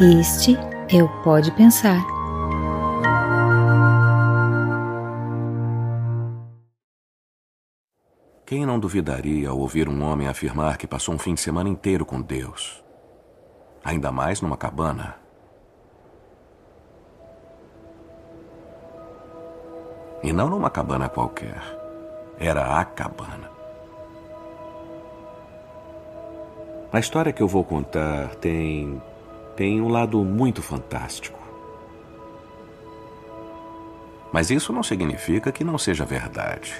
Este é o Pode Pensar. Quem não duvidaria ao ouvir um homem afirmar que passou um fim de semana inteiro com Deus? Ainda mais numa cabana. E não numa cabana qualquer. Era a cabana. A história que eu vou contar tem tem um lado muito fantástico. Mas isso não significa que não seja verdade.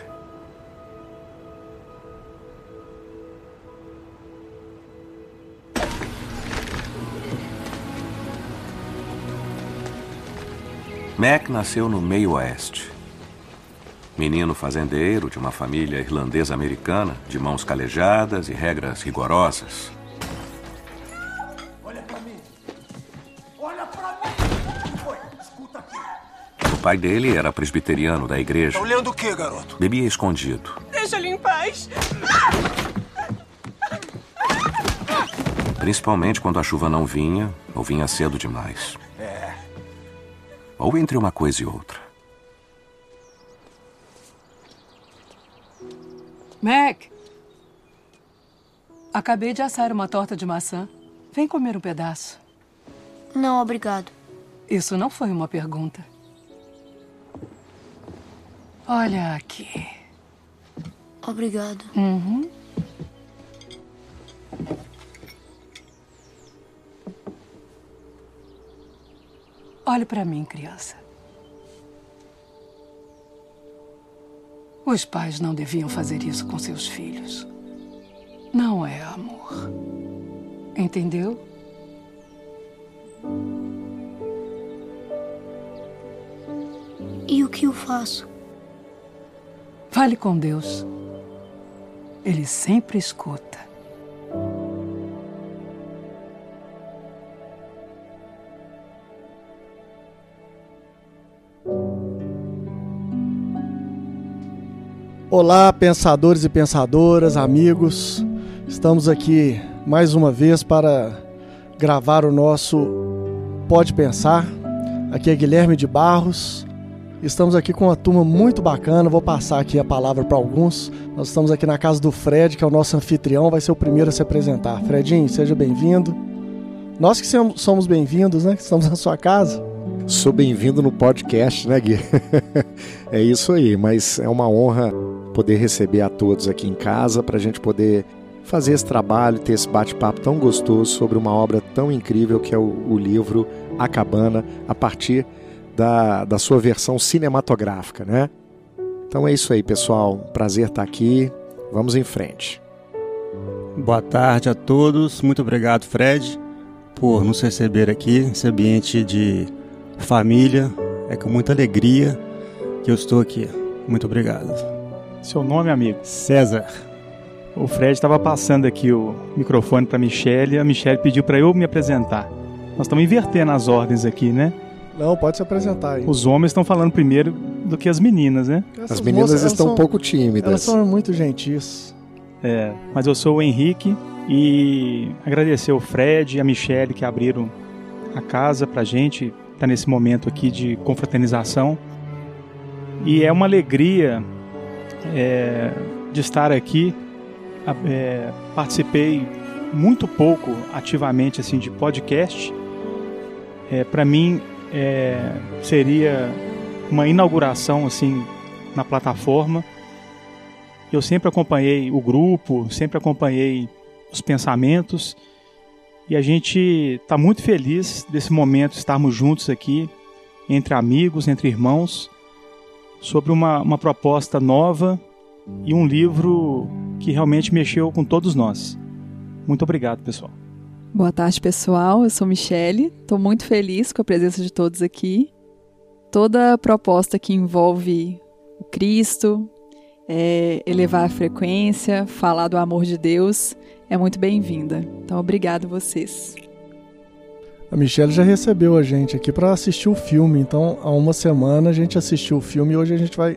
Mac nasceu no meio oeste. Menino fazendeiro de uma família irlandesa-americana, de mãos calejadas e regras rigorosas. Pai dele era presbiteriano da igreja. Tá olhando o que, garoto? Bebia escondido. Deixa ele em paz. Principalmente quando a chuva não vinha ou vinha cedo demais. É. Ou entre uma coisa e outra. Mac! Acabei de assar uma torta de maçã. Vem comer um pedaço. Não, obrigado. Isso não foi uma pergunta. Olha aqui. Obrigado. Uhum. Olhe para mim, criança. Os pais não deviam fazer isso com seus filhos. Não é amor. Entendeu? E o que eu faço? Fale com Deus. Ele sempre escuta. Olá, pensadores e pensadoras, amigos. Estamos aqui mais uma vez para gravar o nosso Pode Pensar. Aqui é Guilherme de Barros. Estamos aqui com uma turma muito bacana. Vou passar aqui a palavra para alguns. Nós estamos aqui na casa do Fred, que é o nosso anfitrião, vai ser o primeiro a se apresentar. Fredinho, seja bem-vindo. Nós que somos bem-vindos, né? Que estamos na sua casa. Sou bem-vindo no podcast, né, Gui? é isso aí, mas é uma honra poder receber a todos aqui em casa para a gente poder fazer esse trabalho, ter esse bate-papo tão gostoso sobre uma obra tão incrível que é o, o livro A Cabana, a partir da, da sua versão cinematográfica, né? Então é isso aí, pessoal. Prazer estar aqui. Vamos em frente. Boa tarde a todos. Muito obrigado, Fred, por nos receber aqui, nesse ambiente de família. É com muita alegria que eu estou aqui. Muito obrigado. Seu nome, amigo? César. O Fred estava passando aqui o microfone para a Michelle e a Michelle pediu para eu me apresentar. Nós estamos invertendo as ordens aqui, né? Não, pode se apresentar aí. Os homens estão falando primeiro do que as meninas, né? Essas as meninas moças, estão são, um pouco tímidas. Elas são muito gentis. É, mas eu sou o Henrique e agradecer o Fred e a Michelle que abriram a casa pra gente, tá nesse momento aqui de confraternização. E é uma alegria é, de estar aqui. É, participei muito pouco ativamente assim de podcast. É, Para mim é, seria uma inauguração assim na plataforma. Eu sempre acompanhei o grupo, sempre acompanhei os pensamentos e a gente está muito feliz desse momento estarmos juntos aqui entre amigos, entre irmãos, sobre uma, uma proposta nova e um livro que realmente mexeu com todos nós. Muito obrigado, pessoal. Boa tarde, pessoal. Eu sou Michele. Estou muito feliz com a presença de todos aqui. Toda proposta que envolve o Cristo, é, elevar a frequência, falar do amor de Deus, é muito bem-vinda. Então, obrigado vocês. A Michelle já recebeu a gente aqui para assistir o filme. Então, há uma semana a gente assistiu o filme e hoje a gente vai,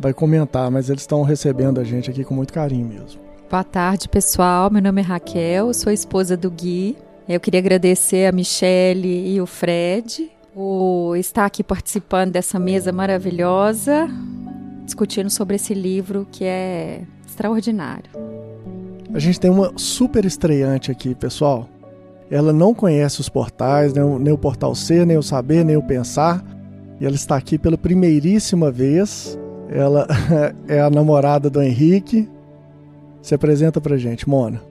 vai comentar. Mas eles estão recebendo a gente aqui com muito carinho mesmo. Boa tarde, pessoal. Meu nome é Raquel, sou esposa do Gui Eu queria agradecer a Michele e o Fred por estar aqui participando dessa mesa maravilhosa, discutindo sobre esse livro que é extraordinário. A gente tem uma super estreante aqui, pessoal. Ela não conhece os portais, nem o, nem o Portal Ser, nem o Saber, nem o Pensar. E ela está aqui pela primeiríssima vez. Ela é a namorada do Henrique. Se apresenta pra gente, Mona.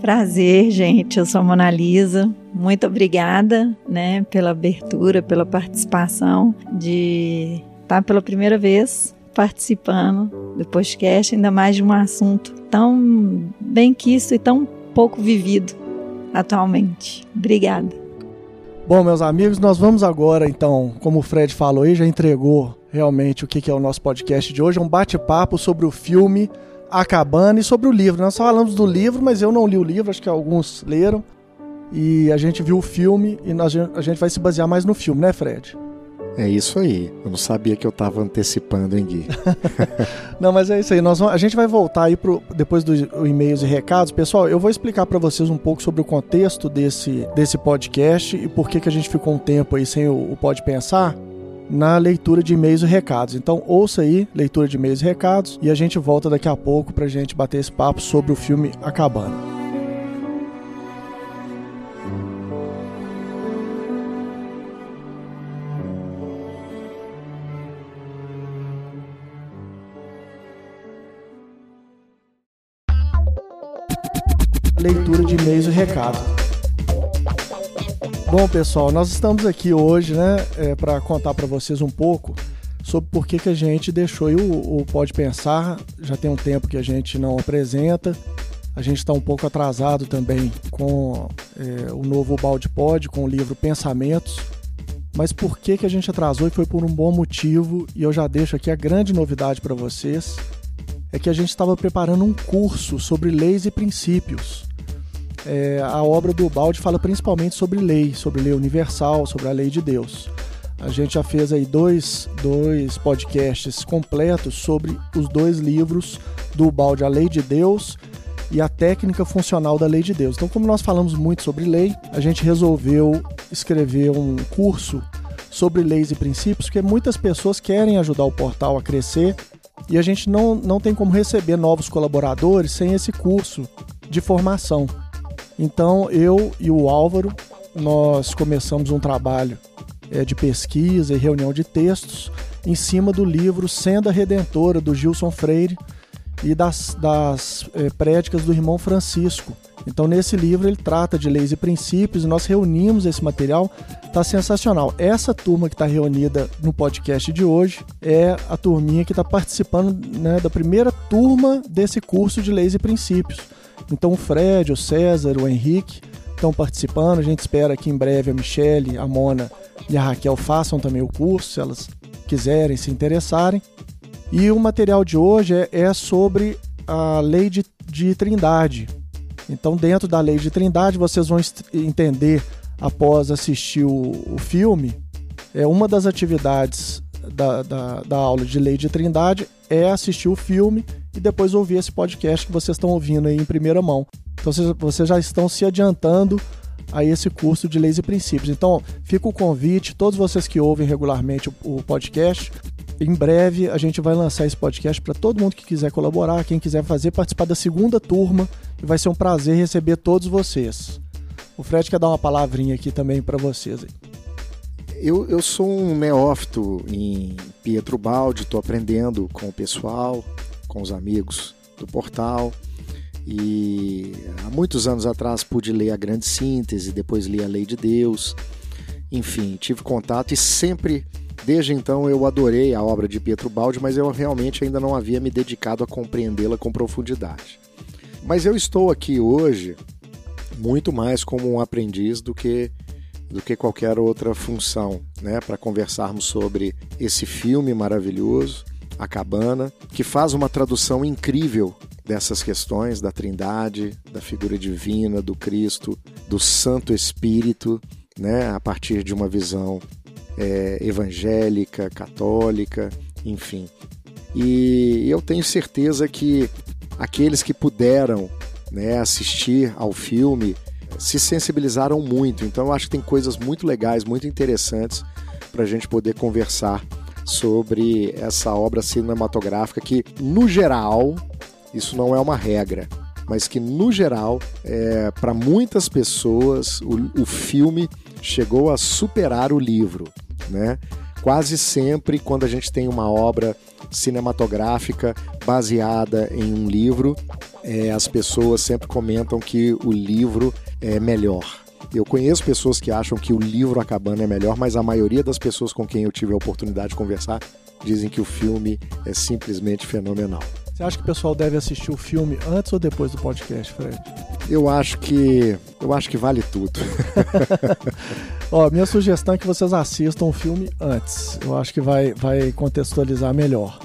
Prazer, gente. Eu sou a Mona Lisa. Muito obrigada, né, pela abertura, pela participação de estar pela primeira vez participando do podcast, ainda mais de um assunto tão bem quisto e tão pouco vivido atualmente. Obrigada. Bom, meus amigos, nós vamos agora, então, como o Fred falou aí, já entregou realmente o que é o nosso podcast de hoje, é um bate-papo sobre o filme A Cabana e sobre o livro. Nós falamos do livro, mas eu não li o livro, acho que alguns leram. E a gente viu o filme e nós, a gente vai se basear mais no filme, né, Fred? É isso aí. Eu não sabia que eu estava antecipando, hein, Gui? não, mas é isso aí. Nós vamos, a gente vai voltar aí pro, depois dos e-mails e recados. Pessoal, eu vou explicar para vocês um pouco sobre o contexto desse, desse podcast e por que, que a gente ficou um tempo aí sem o, o Pode Pensar na leitura de e-mails e recados. Então, ouça aí, leitura de e-mails e recados, e a gente volta daqui a pouco para a gente bater esse papo sobre o filme Acabando. leitura de e-mails e recados. Bom, pessoal, nós estamos aqui hoje, né, é, para contar para vocês um pouco sobre por que, que a gente deixou o, o Pode Pensar. Já tem um tempo que a gente não apresenta. A gente está um pouco atrasado também com é, o novo Balde Pod, com o livro Pensamentos. Mas por que, que a gente atrasou e foi por um bom motivo, e eu já deixo aqui a grande novidade para vocês, é que a gente estava preparando um curso sobre leis e princípios é, a obra do Balde fala principalmente sobre lei, sobre lei universal, sobre a lei de Deus. A gente já fez aí dois, dois podcasts completos sobre os dois livros do Balde, A Lei de Deus e a Técnica Funcional da Lei de Deus. Então, como nós falamos muito sobre lei, a gente resolveu escrever um curso sobre leis e princípios, porque muitas pessoas querem ajudar o portal a crescer e a gente não, não tem como receber novos colaboradores sem esse curso de formação. Então eu e o Álvaro nós começamos um trabalho é, de pesquisa e reunião de textos em cima do livro Senda Redentora do Gilson Freire e das, das é, prédicas do irmão Francisco. Então, nesse livro, ele trata de leis e princípios e nós reunimos esse material. Está sensacional. Essa turma que está reunida no podcast de hoje é a turminha que está participando né, da primeira turma desse curso de leis e princípios. Então o Fred, o César, o Henrique estão participando. A gente espera que em breve a Michelle, a Mona e a Raquel façam também o curso, se elas quiserem, se interessarem. E o material de hoje é, é sobre a lei de, de Trindade. Então, dentro da lei de Trindade, vocês vão entender após assistir o, o filme. É uma das atividades da, da, da aula de lei de Trindade é assistir o filme e depois ouvir esse podcast que vocês estão ouvindo aí em primeira mão. Então vocês, já estão se adiantando a esse curso de leis e princípios. Então fica o convite, todos vocês que ouvem regularmente o, o podcast, em breve a gente vai lançar esse podcast para todo mundo que quiser colaborar, quem quiser fazer, participar da segunda turma e vai ser um prazer receber todos vocês. O Fred quer dar uma palavrinha aqui também para vocês. Eu, eu sou um neófito em Pietro Baldi, estou aprendendo com o pessoal, com os amigos do portal. E há muitos anos atrás pude ler a Grande Síntese, depois li a Lei de Deus. Enfim, tive contato e sempre, desde então, eu adorei a obra de Pietro Baldi, mas eu realmente ainda não havia me dedicado a compreendê-la com profundidade. Mas eu estou aqui hoje muito mais como um aprendiz do que do que qualquer outra função, né, para conversarmos sobre esse filme maravilhoso a Cabana, que faz uma tradução incrível dessas questões da Trindade, da figura divina, do Cristo, do Santo Espírito, né, a partir de uma visão é, evangélica, católica, enfim. E eu tenho certeza que aqueles que puderam né, assistir ao filme se sensibilizaram muito. Então eu acho que tem coisas muito legais, muito interessantes para a gente poder conversar sobre essa obra cinematográfica que, no geral, isso não é uma regra, mas que, no geral, é, para muitas pessoas, o, o filme chegou a superar o livro, né? Quase sempre, quando a gente tem uma obra cinematográfica baseada em um livro, é, as pessoas sempre comentam que o livro é melhor. Eu conheço pessoas que acham que o livro A Cabana é melhor, mas a maioria das pessoas com quem eu tive a oportunidade de conversar dizem que o filme é simplesmente fenomenal. Você acha que o pessoal deve assistir o filme antes ou depois do podcast, Fred? Eu acho que eu acho que vale tudo. Ó, minha sugestão é que vocês assistam o filme antes. Eu acho que vai, vai contextualizar melhor.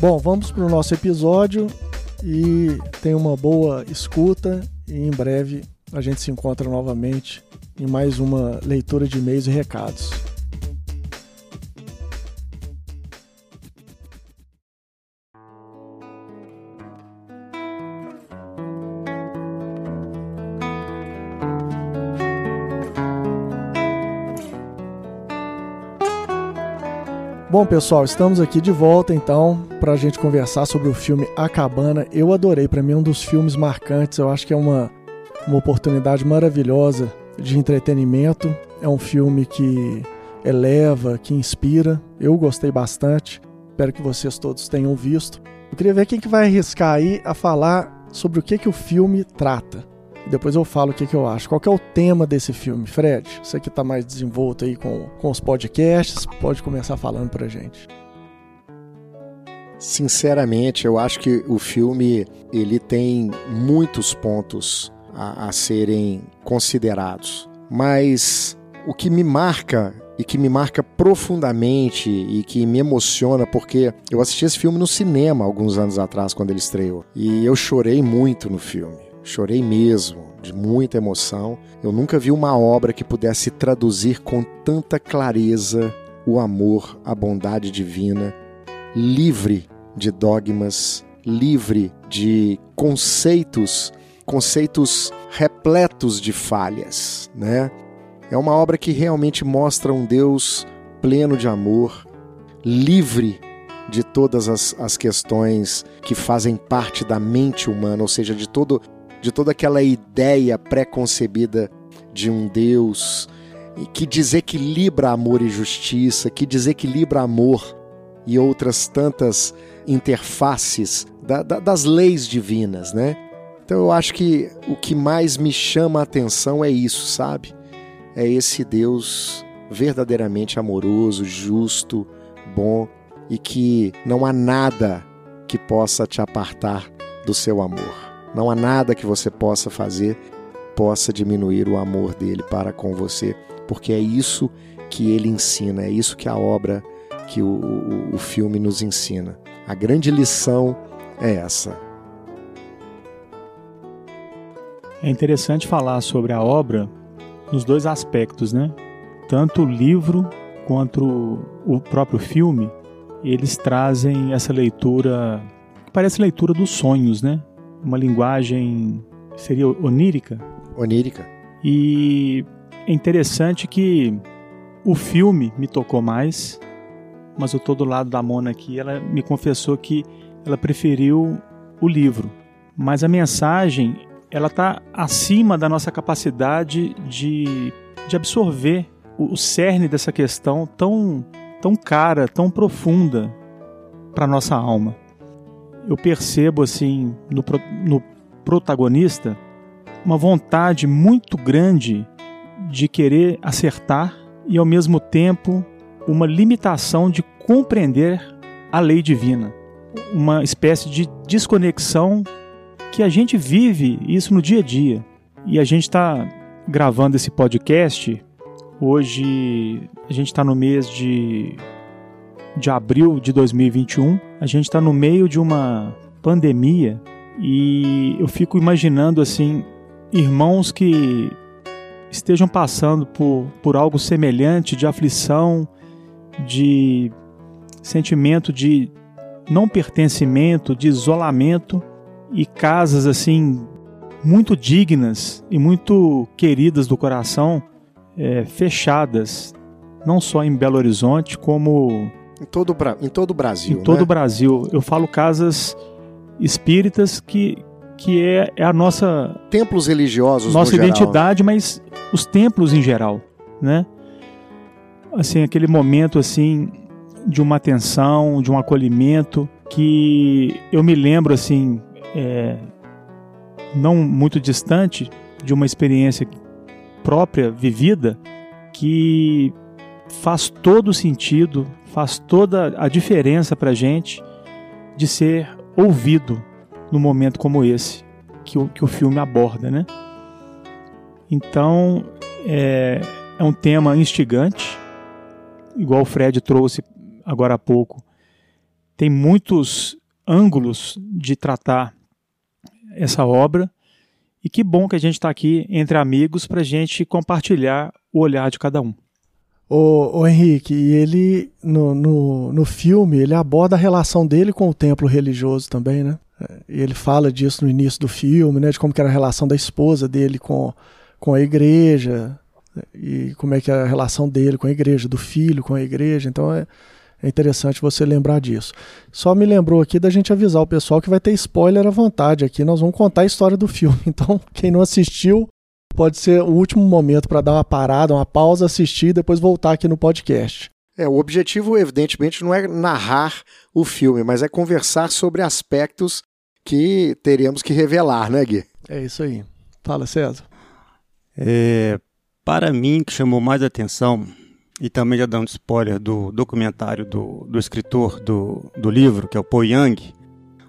Bom, vamos para o nosso episódio e tenha uma boa escuta e em breve a gente se encontra novamente em mais uma leitura de e-mails e recados. Bom, pessoal, estamos aqui de volta então para a gente conversar sobre o filme A Cabana. Eu adorei, para mim, é um dos filmes marcantes. Eu acho que é uma, uma oportunidade maravilhosa de entretenimento. É um filme que eleva, que inspira. Eu gostei bastante. Espero que vocês todos tenham visto. Eu queria ver quem que vai arriscar aí a falar sobre o que, que o filme trata. Depois eu falo o que, que eu acho. Qual é o tema desse filme? Fred, você que está mais desenvolto aí com, com os podcasts, pode começar falando pra gente. Sinceramente, eu acho que o filme ele tem muitos pontos a, a serem considerados. Mas o que me marca e que me marca profundamente e que me emociona porque eu assisti esse filme no cinema alguns anos atrás quando ele estreou e eu chorei muito no filme. Chorei mesmo, de muita emoção. Eu nunca vi uma obra que pudesse traduzir com tanta clareza o amor, a bondade divina, livre de dogmas, livre de conceitos, conceitos repletos de falhas, né? É uma obra que realmente mostra um Deus pleno de amor, livre de todas as, as questões que fazem parte da mente humana, ou seja, de todo de toda aquela ideia pré-concebida de um Deus que desequilibra amor e justiça, que desequilibra amor e outras tantas interfaces da, da, das leis divinas, né? Então eu acho que o que mais me chama a atenção é isso, sabe? É esse Deus verdadeiramente amoroso, justo, bom e que não há nada que possa te apartar do seu amor. Não há nada que você possa fazer possa diminuir o amor dele para com você, porque é isso que ele ensina, é isso que a obra, que o, o, o filme nos ensina. A grande lição é essa. É interessante falar sobre a obra nos dois aspectos, né? Tanto o livro quanto o próprio filme, eles trazem essa leitura, parece leitura dos sonhos, né? uma linguagem seria onírica. Onírica. E é interessante que o filme me tocou mais, mas eu tô do lado da Mona aqui, ela me confessou que ela preferiu o livro. Mas a mensagem, ela tá acima da nossa capacidade de, de absorver o, o cerne dessa questão tão, tão cara, tão profunda para nossa alma. Eu percebo assim no, no protagonista uma vontade muito grande de querer acertar e ao mesmo tempo uma limitação de compreender a lei divina, uma espécie de desconexão que a gente vive isso no dia a dia. E a gente está gravando esse podcast hoje, a gente está no mês de de abril de 2021. A gente está no meio de uma pandemia e eu fico imaginando assim irmãos que estejam passando por, por algo semelhante de aflição, de sentimento de não pertencimento, de isolamento e casas assim muito dignas e muito queridas do coração, é, fechadas, não só em Belo Horizonte, como. Em todo, em todo o Brasil. Em todo né? o Brasil. Eu falo casas espíritas que, que é, é a nossa. Templos religiosos, Nossa no identidade, geral. mas os templos em geral, né? Assim, aquele momento assim de uma atenção, de um acolhimento que eu me lembro assim, é, não muito distante de uma experiência própria vivida que faz todo sentido, faz toda a diferença para gente de ser ouvido num momento como esse que o, que o filme aborda, né? Então é, é um tema instigante, igual o Fred trouxe agora há pouco. Tem muitos ângulos de tratar essa obra e que bom que a gente está aqui entre amigos para a gente compartilhar o olhar de cada um. O, o Henrique, e ele no, no, no filme ele aborda a relação dele com o templo religioso também, né? E ele fala disso no início do filme, né? De como que era a relação da esposa dele com, com a igreja e como é que é a relação dele com a igreja, do filho com a igreja. Então é, é interessante você lembrar disso. Só me lembrou aqui da gente avisar o pessoal que vai ter spoiler à vontade aqui. Nós vamos contar a história do filme. Então, quem não assistiu, pode ser o último momento para dar uma parada, uma pausa, assistir e depois voltar aqui no podcast. É, o objetivo, evidentemente, não é narrar o filme, mas é conversar sobre aspectos que teremos que revelar, né, Gui? É isso aí. Fala, César. É, para mim, que chamou mais atenção, e também já dando spoiler do documentário do, do escritor do, do livro, que é o Po Yang,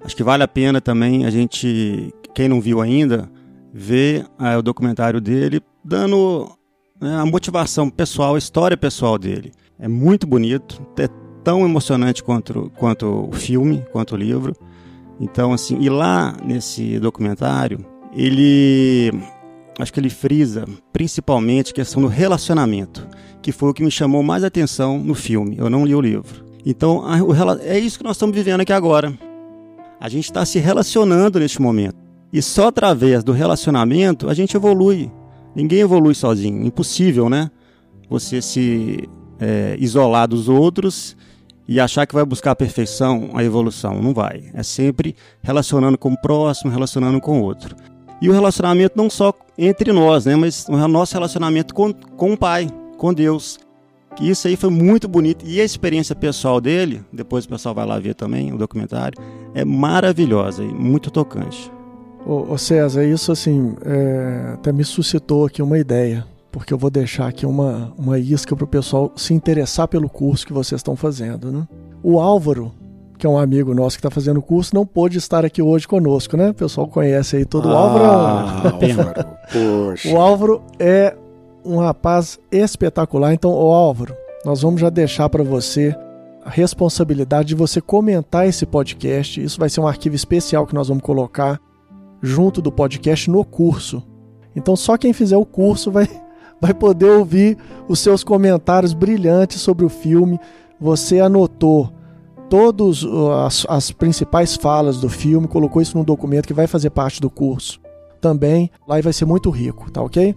acho que vale a pena também a gente, quem não viu ainda, ver é, o documentário dele dando né, a motivação pessoal, a história pessoal dele. É muito bonito, é tão emocionante quanto, quanto o filme, quanto o livro. Então, assim, e lá nesse documentário, ele. Acho que ele frisa principalmente a questão do relacionamento, que foi o que me chamou mais atenção no filme. Eu não li o livro. Então, a, o, é isso que nós estamos vivendo aqui agora. A gente está se relacionando neste momento. E só através do relacionamento a gente evolui. Ninguém evolui sozinho. Impossível, né? Você se é, isolar dos outros e achar que vai buscar a perfeição, a evolução. Não vai. É sempre relacionando com o próximo, relacionando com o outro. E o relacionamento não só entre nós, né, mas o nosso relacionamento com, com o Pai, com Deus. Isso aí foi muito bonito. E a experiência pessoal dele, depois o pessoal vai lá ver também o documentário, é maravilhosa e muito tocante. Ô, ô César, isso assim é, até me suscitou aqui uma ideia porque eu vou deixar aqui uma, uma isca para o pessoal se interessar pelo curso que vocês estão fazendo. Né? O Álvaro, que é um amigo nosso que está fazendo o curso, não pôde estar aqui hoje conosco, né? O pessoal conhece aí todo ah, o Álvaro. O Álvaro é um rapaz espetacular. Então, o Álvaro, nós vamos já deixar para você a responsabilidade de você comentar esse podcast. Isso vai ser um arquivo especial que nós vamos colocar junto do podcast no curso. Então, só quem fizer o curso vai vai poder ouvir os seus comentários brilhantes sobre o filme. Você anotou todas as, as, principais falas do filme, colocou isso num documento que vai fazer parte do curso também. Lá vai ser muito rico, tá ok?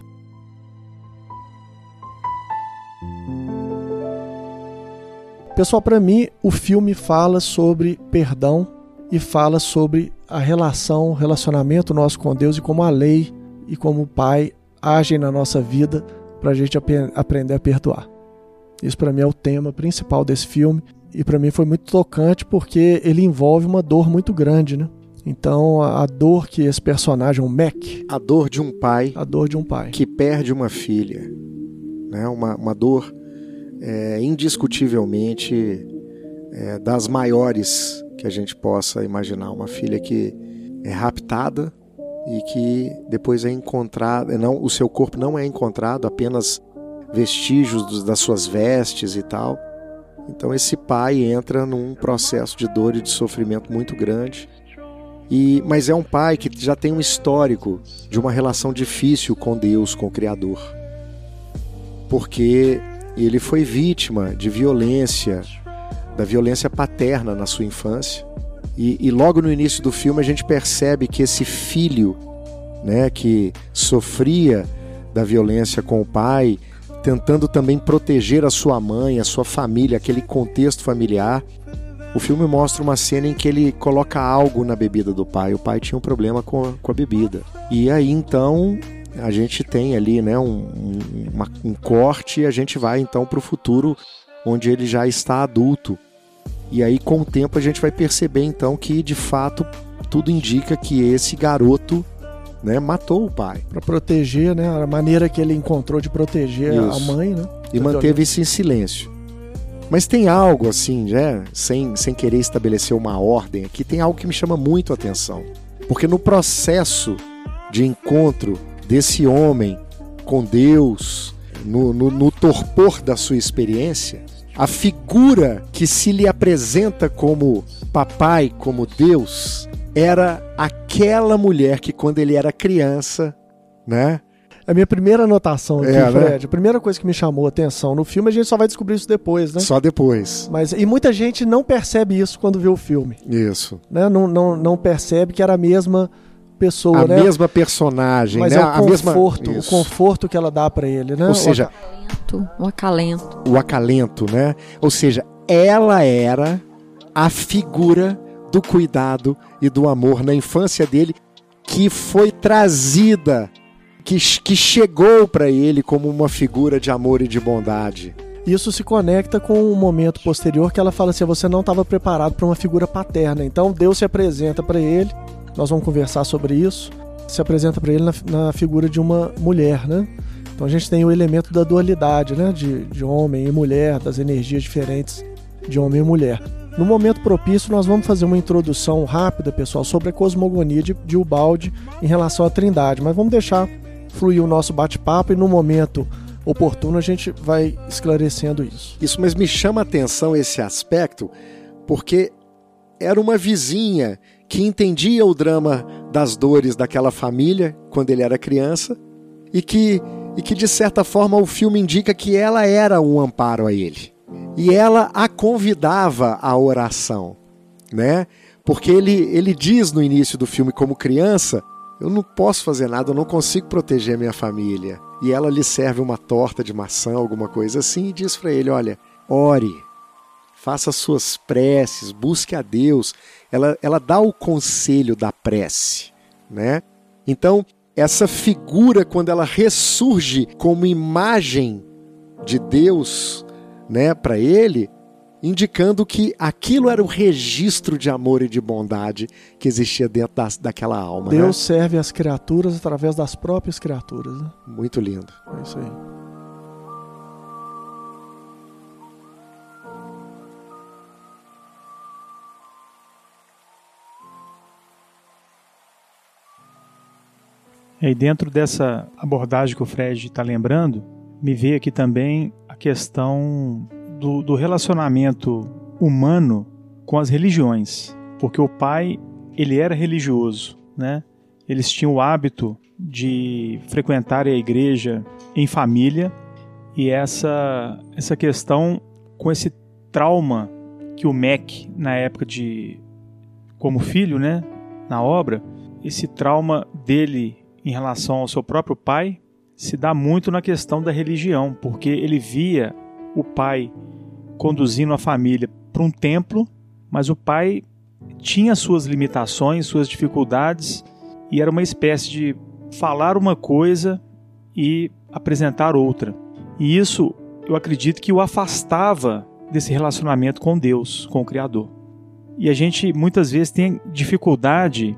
Pessoal, para mim, o filme fala sobre perdão e fala sobre a relação, relacionamento nosso com Deus e como a lei e como o Pai agem na nossa vida para a gente ap aprender a perdoar. Isso para mim é o tema principal desse filme e para mim foi muito tocante porque ele envolve uma dor muito grande, né? Então a dor que esse personagem, o Mac, a dor de um pai, a dor de um pai que perde uma filha, né? Uma, uma dor é, indiscutivelmente é, das maiores que a gente possa imaginar, uma filha que é raptada e que depois é encontrado, não, o seu corpo não é encontrado, apenas vestígios das suas vestes e tal. Então esse pai entra num processo de dor e de sofrimento muito grande. E, mas é um pai que já tem um histórico de uma relação difícil com Deus, com o Criador. Porque ele foi vítima de violência, da violência paterna na sua infância. E, e, logo no início do filme a gente percebe que esse filho né, que sofria da violência com o pai, tentando também proteger a sua mãe, a sua família, aquele contexto familiar. O filme mostra uma cena em que ele coloca algo na bebida do pai. O pai tinha um problema com a, com a bebida. E aí então a gente tem ali né, um, um, uma, um corte e a gente vai então para o futuro onde ele já está adulto. E aí com o tempo a gente vai perceber então que de fato tudo indica que esse garoto né, matou o pai. Para proteger, né? A maneira que ele encontrou de proteger isso. a mãe, né? E manteve isso em silêncio. Mas tem algo assim, né? Sem, sem querer estabelecer uma ordem aqui, tem algo que me chama muito a atenção. Porque no processo de encontro desse homem com Deus, no, no, no torpor da sua experiência, a figura que se lhe apresenta como papai, como Deus, era aquela mulher que quando ele era criança, né? A minha primeira anotação aqui, é, Fred, né? a primeira coisa que me chamou a atenção no filme, a gente só vai descobrir isso depois, né? Só depois. Mas, e muita gente não percebe isso quando vê o filme. Isso. Né? Não, não, não percebe que era a mesma pessoa, a né? mesma personagem, Mas né? é o conforto, mesma... o conforto que ela dá para ele, né? Ou seja, o acalento. O acalento, né? Ou seja, ela era a figura do cuidado e do amor na infância dele que foi trazida, que, que chegou para ele como uma figura de amor e de bondade. Isso se conecta com um momento posterior que ela fala assim: você não estava preparado para uma figura paterna. Então Deus se apresenta para ele. Nós vamos conversar sobre isso. Se apresenta para ele na, na, figura de uma mulher, né? Então a gente tem o elemento da dualidade, né? De, de homem e mulher, das energias diferentes de homem e mulher. No momento propício, nós vamos fazer uma introdução rápida, pessoal, sobre a cosmogonia de, de Ubaldi em relação à Trindade, mas vamos deixar fluir o nosso bate-papo e no momento oportuno a gente vai esclarecendo isso. Isso, mas me chama a atenção esse aspecto, porque era uma vizinha que entendia o drama das dores daquela família quando ele era criança e que, e que de certa forma o filme indica que ela era um amparo a ele e ela a convidava à oração, né? Porque ele, ele diz no início do filme, como criança, eu não posso fazer nada, eu não consigo proteger minha família. E ela lhe serve uma torta de maçã, alguma coisa assim, e diz para ele: Olha, ore, faça suas preces, busque a Deus. Ela, ela dá o conselho da prece, né? Então, essa figura, quando ela ressurge como imagem de Deus né, para ele, indicando que aquilo era o registro de amor e de bondade que existia dentro da, daquela alma. Deus né? serve as criaturas através das próprias criaturas. Né? Muito lindo. É isso aí. E aí, dentro dessa abordagem que o Fred está lembrando, me veio aqui também a questão do, do relacionamento humano com as religiões, porque o pai ele era religioso, né? Eles tinham o hábito de frequentar a igreja em família e essa essa questão com esse trauma que o Mac na época de como filho, né, na obra, esse trauma dele em relação ao seu próprio pai se dá muito na questão da religião, porque ele via o pai conduzindo a família para um templo, mas o pai tinha suas limitações, suas dificuldades, e era uma espécie de falar uma coisa e apresentar outra. E isso eu acredito que o afastava desse relacionamento com Deus, com o Criador. E a gente muitas vezes tem dificuldade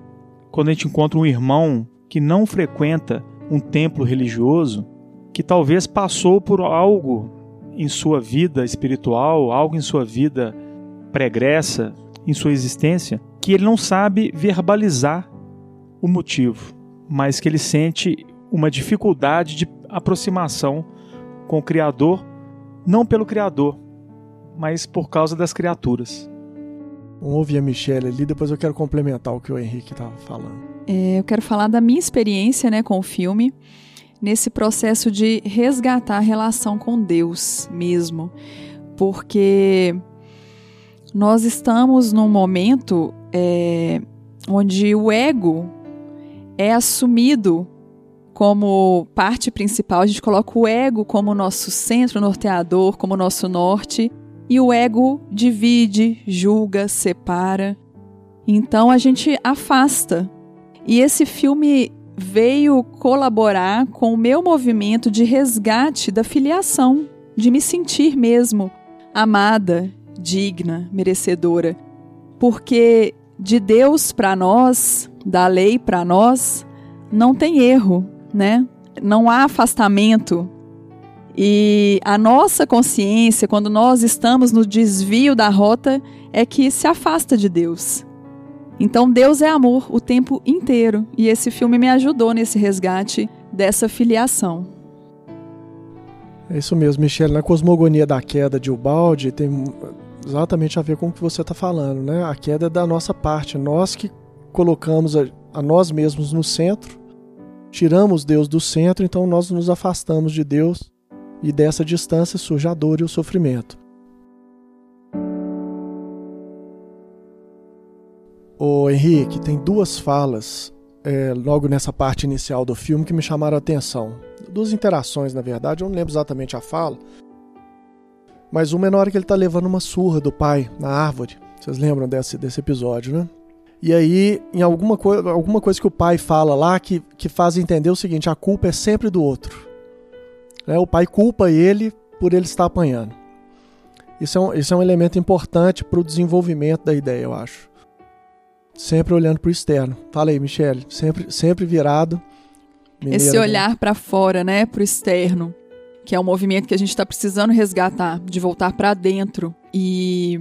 quando a gente encontra um irmão que não frequenta um templo religioso que talvez passou por algo em sua vida espiritual, algo em sua vida pregressa, em sua existência, que ele não sabe verbalizar o motivo, mas que ele sente uma dificuldade de aproximação com o Criador, não pelo Criador, mas por causa das criaturas. Vamos ouvir a Michelle ali, depois eu quero complementar o que o Henrique estava falando. É, eu quero falar da minha experiência né, com o filme, nesse processo de resgatar a relação com Deus mesmo. Porque nós estamos num momento é, onde o ego é assumido como parte principal, a gente coloca o ego como nosso centro norteador, como nosso norte, e o ego divide, julga, separa. Então a gente afasta. E esse filme veio colaborar com o meu movimento de resgate da filiação, de me sentir mesmo amada, digna, merecedora. Porque de Deus para nós, da lei para nós, não tem erro, né? Não há afastamento. E a nossa consciência, quando nós estamos no desvio da rota, é que se afasta de Deus. Então Deus é amor o tempo inteiro e esse filme me ajudou nesse resgate dessa filiação. É isso mesmo, Michele. Na cosmogonia da queda de Ubaldi tem exatamente a ver com o que você está falando, né? A queda é da nossa parte, nós que colocamos a, a nós mesmos no centro, tiramos Deus do centro, então nós nos afastamos de Deus e dessa distância surge a dor e o sofrimento. O Henrique tem duas falas é, logo nessa parte inicial do filme que me chamaram a atenção. Duas interações, na verdade, eu não lembro exatamente a fala. Mas uma é na hora que ele está levando uma surra do pai na árvore. Vocês lembram desse, desse episódio, né? E aí, em alguma, co alguma coisa que o pai fala lá que, que faz entender o seguinte: a culpa é sempre do outro. Né? O pai culpa ele por ele estar apanhando. Isso é um, isso é um elemento importante para o desenvolvimento da ideia, eu acho sempre olhando para o externo. Fala aí, Michele, sempre, sempre virado. Mineira, Esse olhar para fora, né, para o externo, que é um movimento que a gente está precisando resgatar, de voltar para dentro e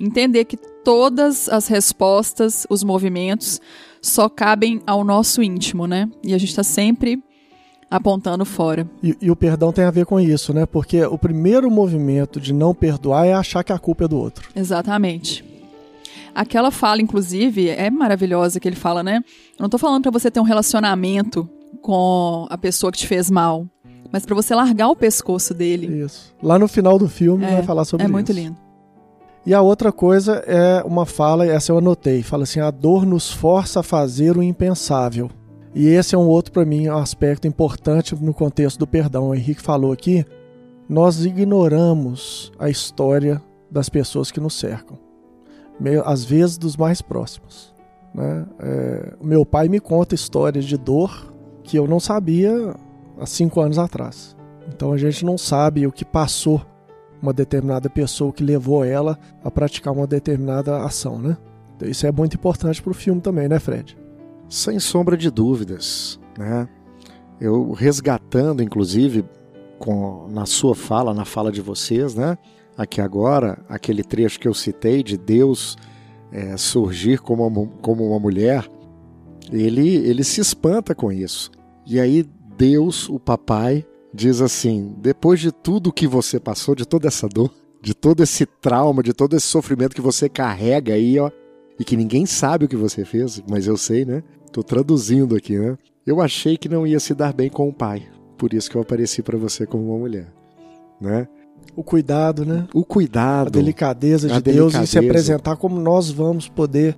entender que todas as respostas, os movimentos, só cabem ao nosso íntimo, né? E a gente está sempre apontando fora. E, e, o perdão tem a ver com isso, né? Porque o primeiro movimento de não perdoar é achar que a culpa é do outro. Exatamente. Aquela fala, inclusive, é maravilhosa que ele fala, né? Eu não tô falando para você ter um relacionamento com a pessoa que te fez mal, mas para você largar o pescoço dele. Isso. Lá no final do filme é, vai falar sobre isso. É muito lindo. E a outra coisa é uma fala, essa eu anotei, fala assim: a dor nos força a fazer o impensável. E esse é um outro para mim aspecto importante no contexto do perdão. O Henrique falou aqui, nós ignoramos a história das pessoas que nos cercam às vezes dos mais próximos. Né? É, meu pai me conta histórias de dor que eu não sabia há cinco anos atrás. Então a gente não sabe o que passou uma determinada pessoa que levou ela a praticar uma determinada ação, né? Então, isso é muito importante para o filme também, né, Fred? Sem sombra de dúvidas, né? Eu resgatando, inclusive, com, na sua fala, na fala de vocês, né? aqui agora, aquele trecho que eu citei de Deus é, surgir como uma, como uma mulher, ele, ele se espanta com isso. E aí Deus, o papai, diz assim: depois de tudo que você passou, de toda essa dor, de todo esse trauma, de todo esse sofrimento que você carrega aí, ó, e que ninguém sabe o que você fez, mas eu sei, né? Tô traduzindo aqui, né? Eu achei que não ia se dar bem com o pai, por isso que eu apareci para você como uma mulher, né? O cuidado, né? O cuidado. A delicadeza de a Deus delicadeza. e se apresentar como nós vamos poder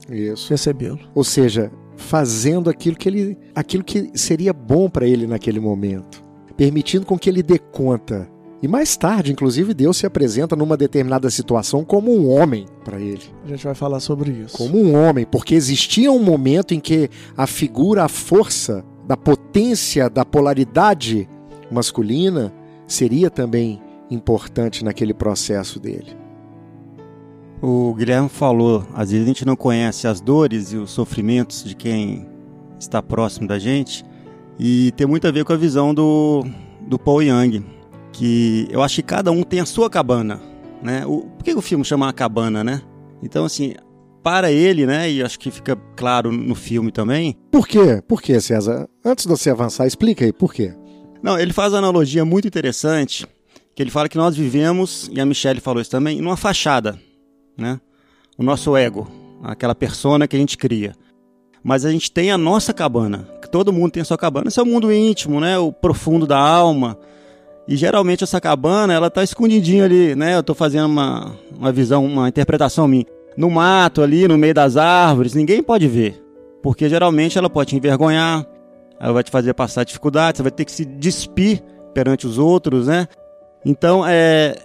recebê-lo. Ou seja, fazendo aquilo que ele, aquilo que seria bom para ele naquele momento, permitindo com que ele dê conta. E mais tarde, inclusive, Deus se apresenta numa determinada situação como um homem para ele. A gente vai falar sobre isso. Como um homem, porque existia um momento em que a figura, a força da potência, da polaridade masculina seria também importante naquele processo dele. O Guilherme falou, às vezes a gente não conhece as dores e os sofrimentos de quem está próximo da gente, e tem muito a ver com a visão do, do Paul Young, que eu acho que cada um tem a sua cabana, né? O, por que o filme chama a cabana, né? Então, assim, para ele, né, e acho que fica claro no filme também. Por quê? Por quê, César? Antes de você avançar, explica aí, por quê? Não, ele faz uma analogia muito interessante que ele fala que nós vivemos, e a Michelle falou isso também, numa fachada, né? O nosso ego, aquela persona que a gente cria. Mas a gente tem a nossa cabana, que todo mundo tem a sua cabana. Esse é o mundo íntimo, né? O profundo da alma. E geralmente essa cabana, ela tá escondidinha ali, né? Eu tô fazendo uma, uma visão, uma interpretação minha. No mato ali, no meio das árvores, ninguém pode ver. Porque geralmente ela pode te envergonhar, ela vai te fazer passar dificuldades, você vai ter que se despir perante os outros, né? Então, é,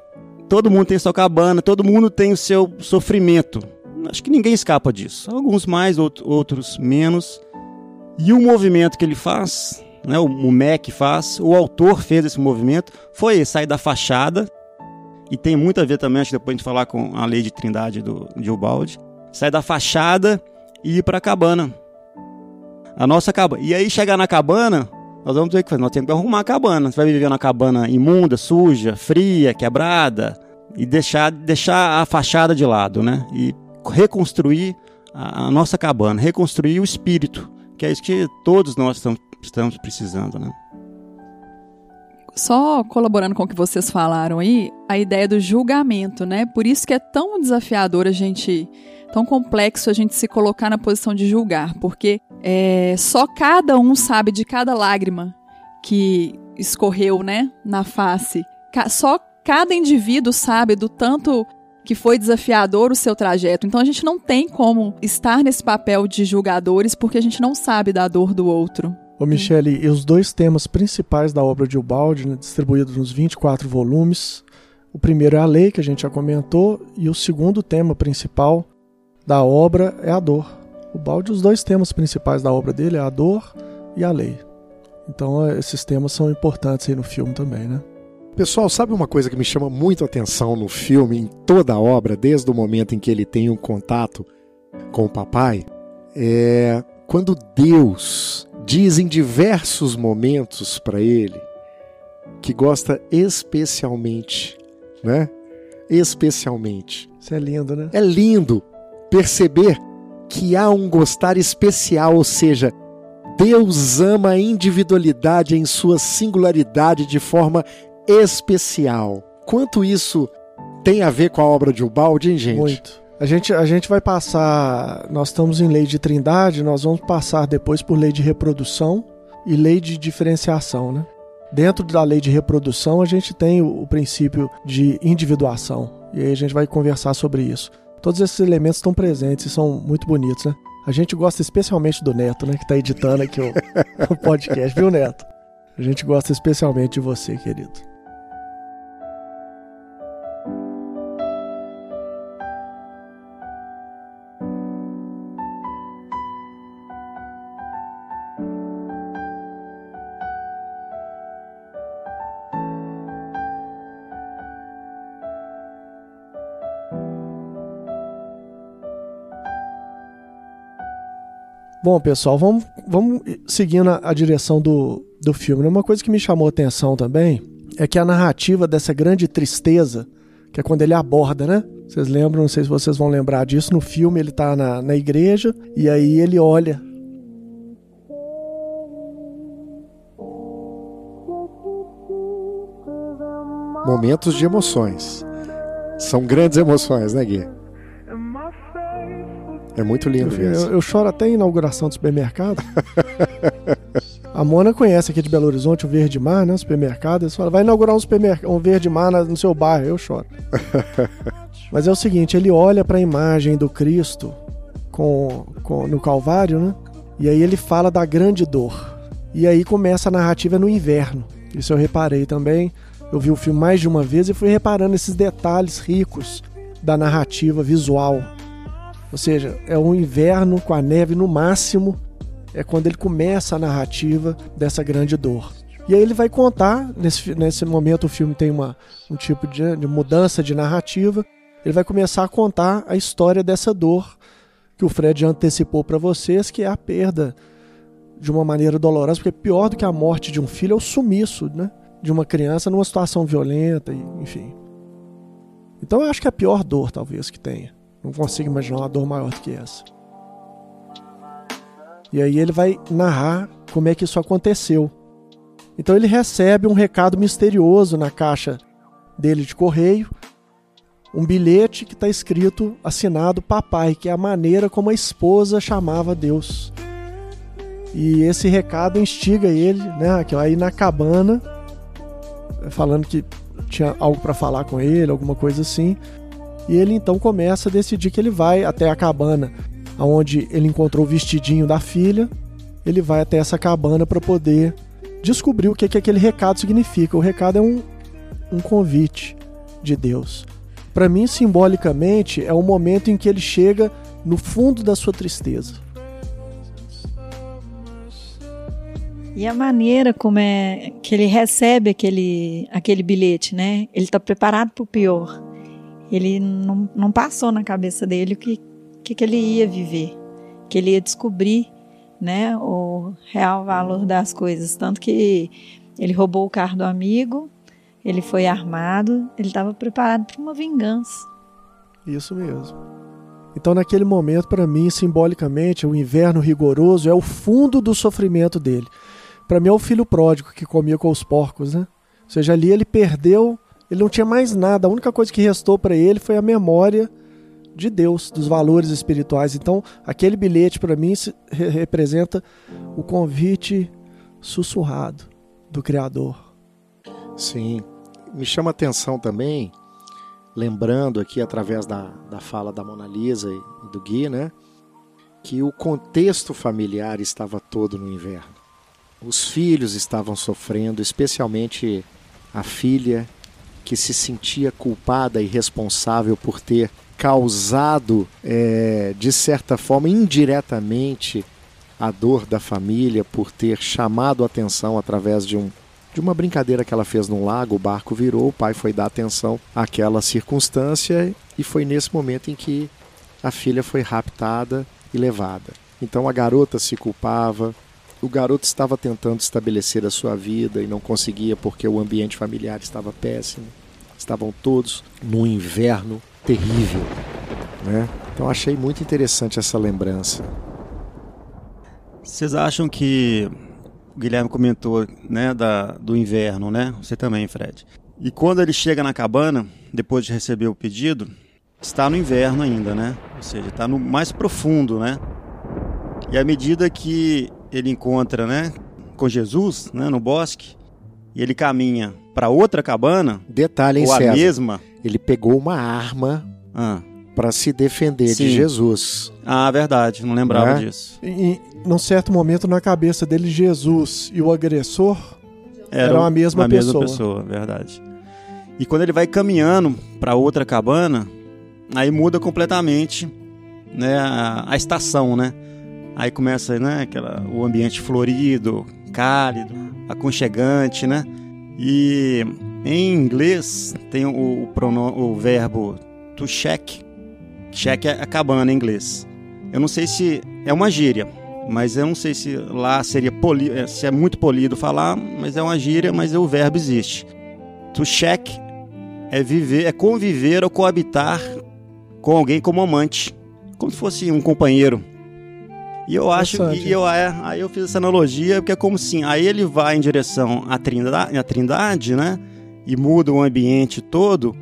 todo mundo tem sua cabana, todo mundo tem o seu sofrimento. Acho que ninguém escapa disso. Alguns mais, outros menos. E o movimento que ele faz, né, o, o MEC faz, o autor fez esse movimento, foi sair da fachada, e tem muito a ver também, acho que depois a gente falar com a lei de trindade do, de Ubaldi, sair da fachada e ir para a cabana. A nossa cabana. E aí chegar na cabana, nós vamos ter que fazer, nós temos que arrumar a cabana. Você vai viver na cabana imunda, suja, fria, quebrada e deixar, deixar a fachada de lado, né? E reconstruir a, a nossa cabana, reconstruir o espírito, que é isso que todos nós estamos, estamos precisando, né? Só colaborando com o que vocês falaram aí, a ideia do julgamento, né? Por isso que é tão desafiador a gente, tão complexo a gente se colocar na posição de julgar, porque é, só cada um sabe de cada lágrima que escorreu, né, na face. Só cada indivíduo sabe do tanto que foi desafiador o seu trajeto. Então a gente não tem como estar nesse papel de julgadores porque a gente não sabe da dor do outro. Ô Michele, e os dois temas principais da obra de Ubaldi, né, distribuídos nos 24 volumes, o primeiro é a lei, que a gente já comentou, e o segundo tema principal da obra é a dor. O Balde, os dois temas principais da obra dele é a dor e a lei. Então esses temas são importantes aí no filme também, né? Pessoal, sabe uma coisa que me chama muito a atenção no filme, em toda a obra, desde o momento em que ele tem um contato com o papai? É quando Deus diz em diversos momentos para ele que gosta especialmente, né? Especialmente. Isso é lindo, né? É lindo perceber que há um gostar especial, ou seja, Deus ama a individualidade em sua singularidade de forma especial. Quanto isso tem a ver com a obra de Ubaldi, hein, gente? Muito. A gente, a gente vai passar. Nós estamos em lei de trindade, nós vamos passar depois por lei de reprodução e lei de diferenciação, né? Dentro da lei de reprodução, a gente tem o, o princípio de individuação. E aí a gente vai conversar sobre isso. Todos esses elementos estão presentes e são muito bonitos, né? A gente gosta especialmente do Neto, né? Que está editando aqui o, o podcast, viu, Neto? A gente gosta especialmente de você, querido. Bom, pessoal, vamos, vamos seguindo a, a direção do, do filme. Uma coisa que me chamou a atenção também é que a narrativa dessa grande tristeza, que é quando ele aborda, né? Vocês lembram, não sei se vocês vão lembrar disso, no filme ele tá na, na igreja e aí ele olha. Momentos de emoções. São grandes emoções, né, Gui? É muito lindo eu, isso. Eu, eu, choro até em inauguração do supermercado. a Mona conhece aqui de Belo Horizonte o Verde Mar, né? Supermercado. Eles falam, vai inaugurar um, supermercado, um Verde Mar no seu bairro. Eu choro. Mas é o seguinte, ele olha para a imagem do Cristo com, com, no Calvário, né? E aí ele fala da grande dor. E aí começa a narrativa no inverno. Isso eu reparei também. Eu vi o filme mais de uma vez e fui reparando esses detalhes ricos da narrativa visual ou seja, é um inverno com a neve no máximo, é quando ele começa a narrativa dessa grande dor. E aí ele vai contar, nesse, nesse momento o filme tem uma, um tipo de, de mudança de narrativa, ele vai começar a contar a história dessa dor que o Fred antecipou para vocês, que é a perda de uma maneira dolorosa, porque pior do que a morte de um filho é o sumiço, né? De uma criança numa situação violenta, enfim. Então eu acho que é a pior dor, talvez, que tenha. Não consigo imaginar uma dor maior do que essa. E aí ele vai narrar como é que isso aconteceu. Então ele recebe um recado misterioso na caixa dele de correio, um bilhete que está escrito, assinado papai, que é a maneira como a esposa chamava Deus. E esse recado instiga ele, né, aí na cabana, falando que tinha algo para falar com ele, alguma coisa assim. E ele então começa a decidir que ele vai até a cabana onde ele encontrou o vestidinho da filha, ele vai até essa cabana para poder descobrir o que, que aquele recado significa. O recado é um, um convite de Deus. Para mim, simbolicamente, é o momento em que ele chega no fundo da sua tristeza. E a maneira como é que ele recebe aquele, aquele bilhete, né? Ele está preparado para o pior. Ele não, não passou na cabeça dele o que, que, que ele ia viver, que ele ia descobrir né, o real valor das coisas. Tanto que ele roubou o carro do amigo, ele foi armado, ele estava preparado para uma vingança. Isso mesmo. Então, naquele momento, para mim, simbolicamente, o inverno rigoroso é o fundo do sofrimento dele. Para mim, é o filho pródigo que comia com os porcos, né? Ou seja, ali ele perdeu, ele não tinha mais nada. A única coisa que restou para ele foi a memória de Deus, dos valores espirituais. Então, aquele bilhete para mim representa o convite sussurrado do Criador. Sim. Me chama atenção também, lembrando aqui através da, da fala da Mona Lisa e do Gui, né? Que o contexto familiar estava todo no inverno. Os filhos estavam sofrendo, especialmente a filha que se sentia culpada e responsável por ter causado, é, de certa forma, indiretamente, a dor da família por ter chamado atenção através de um de uma brincadeira que ela fez num lago, o barco virou, o pai foi dar atenção àquela circunstância e foi nesse momento em que a filha foi raptada e levada. Então a garota se culpava, o garoto estava tentando estabelecer a sua vida e não conseguia porque o ambiente familiar estava péssimo. Estavam todos no inverno terrível. Né? Então achei muito interessante essa lembrança. Vocês acham que o Guilherme comentou, né, da, do inverno, né? Você também, Fred. E quando ele chega na cabana, depois de receber o pedido, está no inverno ainda, né? Ou seja, está no mais profundo, né? E à medida que ele encontra, né, com Jesus, né, no bosque, e ele caminha para outra cabana, detalhe hein, ou a César, mesma, ele pegou uma arma ah. para se defender Sim. de Jesus. Ah, verdade, não lembrava é? disso. E, num certo momento na cabeça dele, Jesus e o agressor eram, eram a mesma a pessoa. mesma pessoa, verdade. E quando ele vai caminhando para outra cabana, aí muda completamente, né, a, a, estação, né? Aí começa, né, aquela, o ambiente florido, cálido, aconchegante, né? E em inglês tem o, o, o verbo to check. Check é a cabana em inglês. Eu não sei se é uma gíria, mas eu não sei se lá seria poli, é, se é muito polido falar, mas é uma gíria, mas o verbo existe. To check é viver, é conviver ou coabitar com alguém como amante, como se fosse um companheiro. E eu acho que eu, é, aí eu fiz essa analogia, porque é como assim, aí ele vai em direção à trindade, à trindade né? E muda o ambiente todo,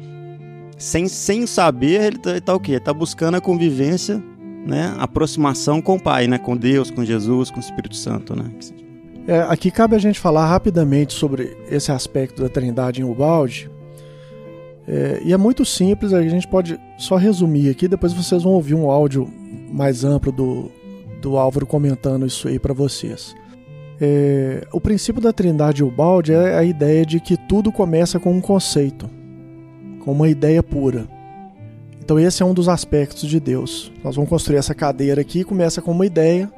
sem, sem saber, ele tá, ele tá o quê? Ele tá buscando a convivência, né? A aproximação com o Pai, né? Com Deus, com Jesus, com o Espírito Santo, né? É, aqui cabe a gente falar rapidamente sobre esse aspecto da trindade em Ubalde. É, e é muito simples, a gente pode só resumir aqui, depois vocês vão ouvir um áudio mais amplo do, do Álvaro comentando isso aí para vocês. É, o princípio da Trindade Ubaldi é a ideia de que tudo começa com um conceito, com uma ideia pura. Então esse é um dos aspectos de Deus. Nós vamos construir essa cadeira aqui, começa com uma ideia.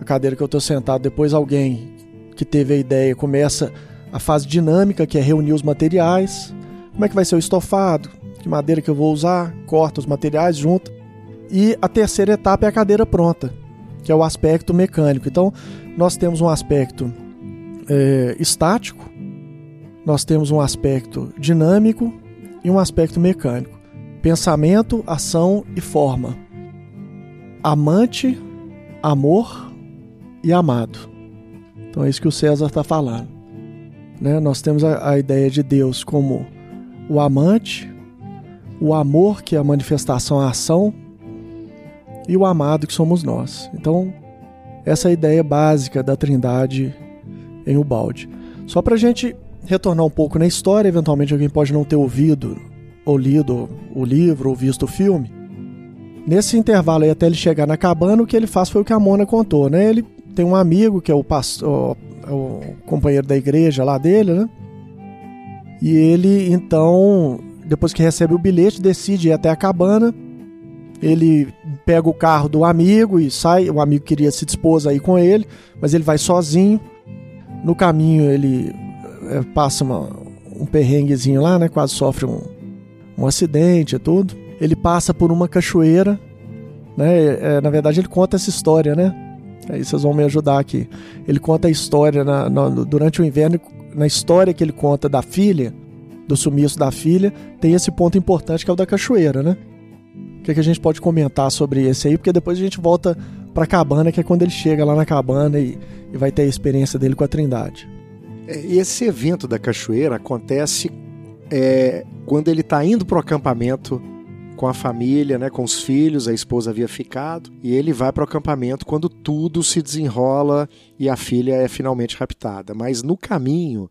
A cadeira que eu estou sentado, depois alguém que teve a ideia começa a fase dinâmica, que é reunir os materiais. Como é que vai ser o estofado? Que madeira que eu vou usar? Corta os materiais, junta. E a terceira etapa é a cadeira pronta, que é o aspecto mecânico. Então, nós temos um aspecto é, estático, nós temos um aspecto dinâmico e um aspecto mecânico. Pensamento, ação e forma. Amante, amor e amado. Então é isso que o César está falando. Né? Nós temos a, a ideia de Deus como o amante, o amor, que é a manifestação, a ação, e o amado que somos nós. Então, essa é a ideia básica da Trindade em Ubalde. Só para a gente retornar um pouco na história, eventualmente alguém pode não ter ouvido ou lido o livro ou visto o filme. Nesse intervalo aí, até ele chegar na cabana, o que ele faz foi o que a Mona contou, né? Ele tem um amigo que é o, pastor, é o companheiro da igreja lá dele, né? E ele, então, depois que recebe o bilhete, decide ir até a cabana. Ele pega o carro do amigo e sai. O amigo queria se dispor aí com ele, mas ele vai sozinho. No caminho, ele é, passa uma, um perrenguezinho lá, né? Quase sofre um, um acidente e tudo. Ele passa por uma cachoeira, né? É, na verdade, ele conta essa história, né? Aí vocês vão me ajudar aqui. Ele conta a história na, na, durante o inverno, na história que ele conta da filha, do sumiço da filha, tem esse ponto importante que é o da cachoeira, né? O que, é que a gente pode comentar sobre esse aí? Porque depois a gente volta para a cabana, que é quando ele chega lá na cabana e, e vai ter a experiência dele com a Trindade. É, esse evento da cachoeira acontece é, quando ele está indo para o acampamento com a família, né, com os filhos, a esposa havia ficado, e ele vai para o acampamento quando tudo se desenrola e a filha é finalmente raptada. Mas no caminho,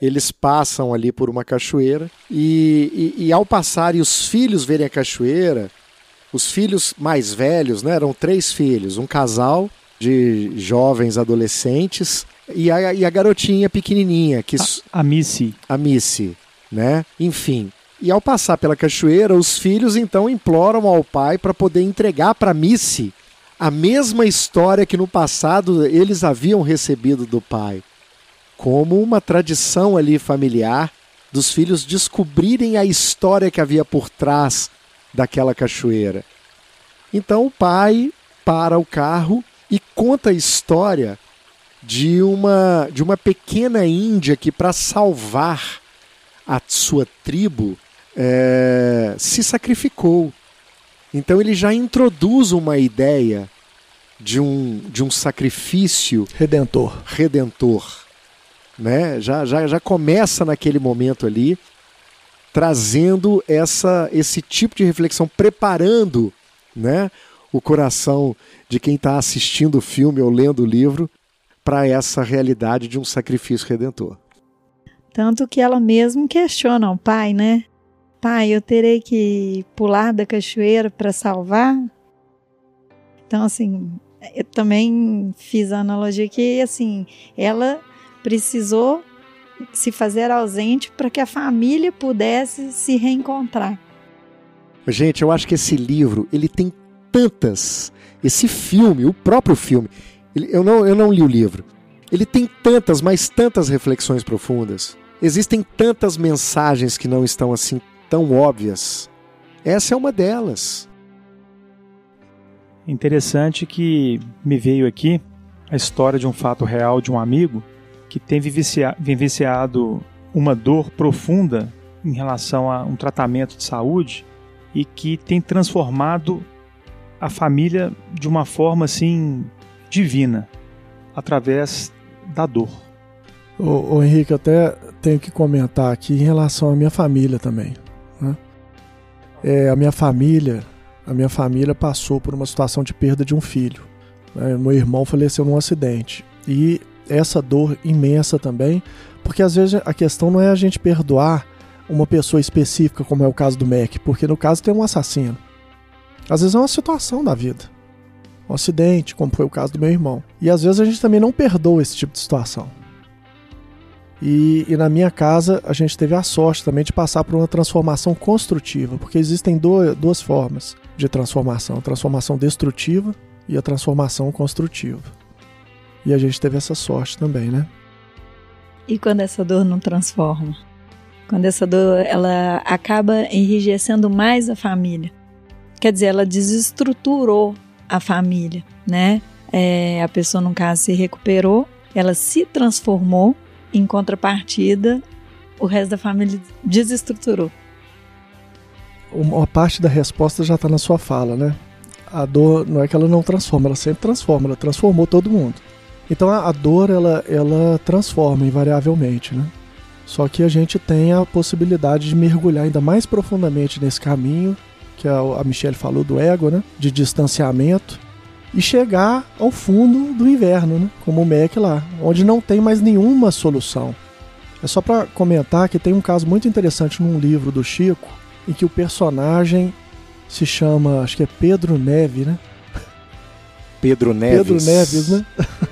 eles passam ali por uma cachoeira e, e, e ao passar e os filhos verem a cachoeira, os filhos mais velhos, né, eram três filhos, um casal de jovens adolescentes e a, e a garotinha pequenininha que a, a Missy, a Missy, né? Enfim, e ao passar pela cachoeira, os filhos então imploram ao pai para poder entregar para Missy a mesma história que no passado eles haviam recebido do pai, como uma tradição ali familiar dos filhos descobrirem a história que havia por trás daquela cachoeira. Então o pai para o carro e conta a história de uma de uma pequena índia que para salvar a sua tribo é, se sacrificou. Então ele já introduz uma ideia de um, de um sacrifício redentor. Redentor. Né? Já, já, já começa naquele momento ali, trazendo essa, esse tipo de reflexão, preparando né, o coração de quem está assistindo o filme ou lendo o livro para essa realidade de um sacrifício redentor. Tanto que ela mesmo questiona o pai, né? Pai, eu terei que pular da cachoeira para salvar? Então, assim, eu também fiz a analogia que, assim, ela precisou se fazer ausente para que a família pudesse se reencontrar. Gente, eu acho que esse livro, ele tem tantas, esse filme, o próprio filme, eu não, eu não li o livro, ele tem tantas, mas tantas reflexões profundas. Existem tantas mensagens que não estão assim tão óbvias. Essa é uma delas. Interessante que me veio aqui a história de um fato real de um amigo que tem vivenciado uma dor profunda em relação a um tratamento de saúde e que tem transformado a família de uma forma assim divina através da dor. O, Henrique, eu até tenho que comentar aqui em relação à minha família também. Né? É, a minha família, a minha família passou por uma situação de perda de um filho. Né? Meu irmão faleceu num acidente e essa dor imensa também, porque às vezes a questão não é a gente perdoar uma pessoa específica, como é o caso do Mac, porque no caso tem um assassino. Às vezes é uma situação da vida. Um acidente, como foi o caso do meu irmão. E às vezes a gente também não perdoa esse tipo de situação. E, e, na minha casa a gente teve a sorte também de passar por uma transformação construtiva, porque existem do, duas formas de transformação: a transformação destrutiva e a transformação construtiva. E a gente teve essa sorte também, né? E quando essa dor não transforma? Quando essa dor ela acaba enrijecendo mais a família. Quer dizer, ela desestruturou a família, né? É, a pessoa, no caso, se recuperou, ela se transformou em contrapartida, o resto da família desestruturou. Uma parte da resposta já está na sua fala, né? A dor não é que ela não transforma, ela sempre transforma, ela transformou todo mundo. Então a, a dor ela, ela transforma invariavelmente, né? Só que a gente tem a possibilidade de mergulhar ainda mais profundamente nesse caminho, que a, a Michelle falou do ego, né? De distanciamento e chegar ao fundo do inverno, né? como o MEC lá, onde não tem mais nenhuma solução. É só para comentar que tem um caso muito interessante num livro do Chico, em que o personagem se chama, acho que é Pedro Neve, né? Pedro Neves. Pedro Neves, né?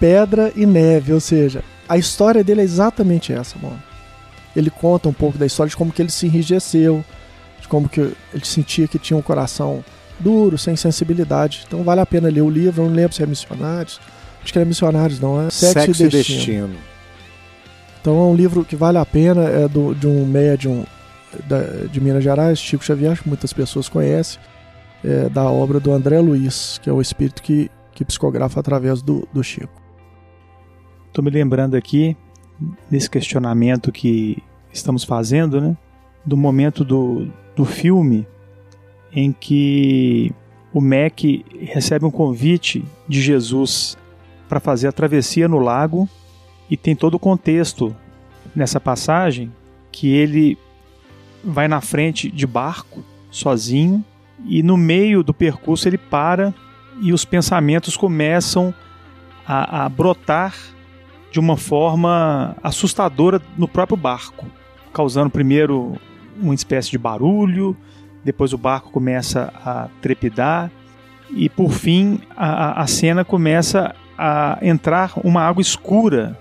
Pedra e neve, ou seja, a história dele é exatamente essa, mano. Ele conta um pouco da história de como que ele se enrijeceu, de como que ele sentia que tinha um coração duro, sem sensibilidade. Então vale a pena ler o livro, eu não lembro se é Missionários. Acho que é Missionários, não, é Sexo, Sexo e Destino. Destino. Então é um livro que vale a pena, é do, de um médium da, de Minas Gerais, Chico Xavier, que muitas pessoas conhecem, é, da obra do André Luiz, que é o espírito que, que psicografa através do, do Chico. Estou me lembrando aqui, nesse questionamento que estamos fazendo, né, do momento do, do filme em que o Mac recebe um convite de Jesus para fazer a travessia no lago e tem todo o contexto nessa passagem que ele vai na frente de barco sozinho e no meio do percurso ele para e os pensamentos começam a, a brotar de uma forma assustadora no próprio barco, causando primeiro uma espécie de barulho, depois o barco começa a trepidar e por fim a, a cena começa a entrar uma água escura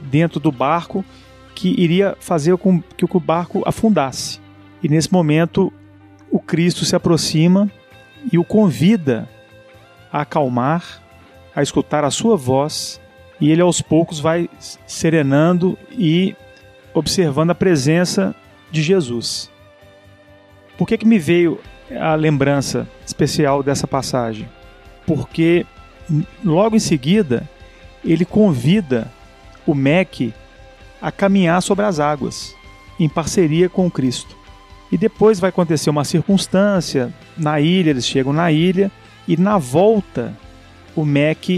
dentro do barco que iria fazer com que o barco afundasse. E nesse momento o Cristo se aproxima e o convida a acalmar, a escutar a sua voz e ele aos poucos vai serenando e observando a presença de Jesus. Por que, que me veio a lembrança especial dessa passagem? Porque logo em seguida ele convida o Mac a caminhar sobre as águas, em parceria com Cristo. E depois vai acontecer uma circunstância na ilha, eles chegam na ilha, e na volta o Mac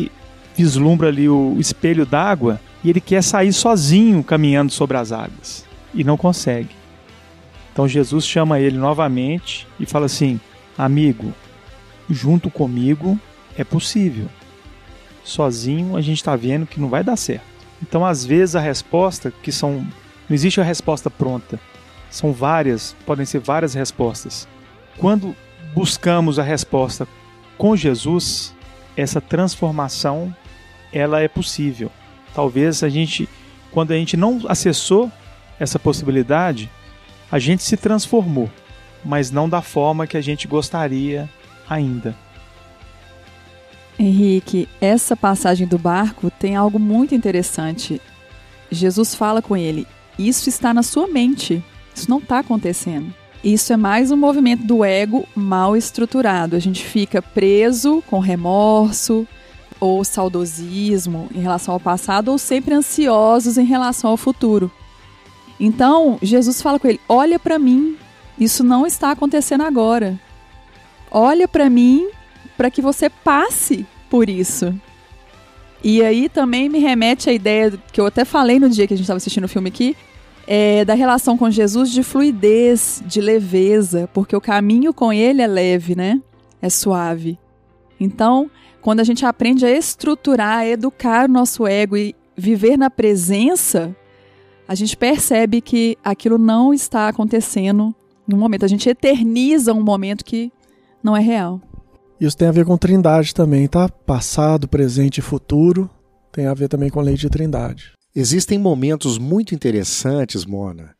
vislumbra ali o espelho d'água e ele quer sair sozinho caminhando sobre as águas e não consegue. Então Jesus chama ele novamente e fala assim: Amigo, junto comigo é possível. Sozinho a gente está vendo que não vai dar certo. Então, às vezes, a resposta, que são. Não existe a resposta pronta. São várias, podem ser várias respostas. Quando buscamos a resposta com Jesus, essa transformação ela é possível. Talvez a gente, quando a gente não acessou essa possibilidade, a gente se transformou, mas não da forma que a gente gostaria ainda. Henrique, essa passagem do barco tem algo muito interessante. Jesus fala com ele: Isso está na sua mente, isso não está acontecendo. Isso é mais um movimento do ego mal estruturado. A gente fica preso com remorso, ou saudosismo em relação ao passado, ou sempre ansiosos em relação ao futuro. Então, Jesus fala com ele: Olha para mim, isso não está acontecendo agora. Olha para mim para que você passe por isso. E aí também me remete à ideia que eu até falei no dia que a gente estava assistindo o filme aqui, é, da relação com Jesus de fluidez, de leveza, porque o caminho com ele é leve, né? É suave. Então, quando a gente aprende a estruturar, a educar o nosso ego e viver na presença, a gente percebe que aquilo não está acontecendo no momento. A gente eterniza um momento que não é real. Isso tem a ver com trindade também, tá? Passado, presente e futuro. Tem a ver também com a lei de trindade. Existem momentos muito interessantes, Mona,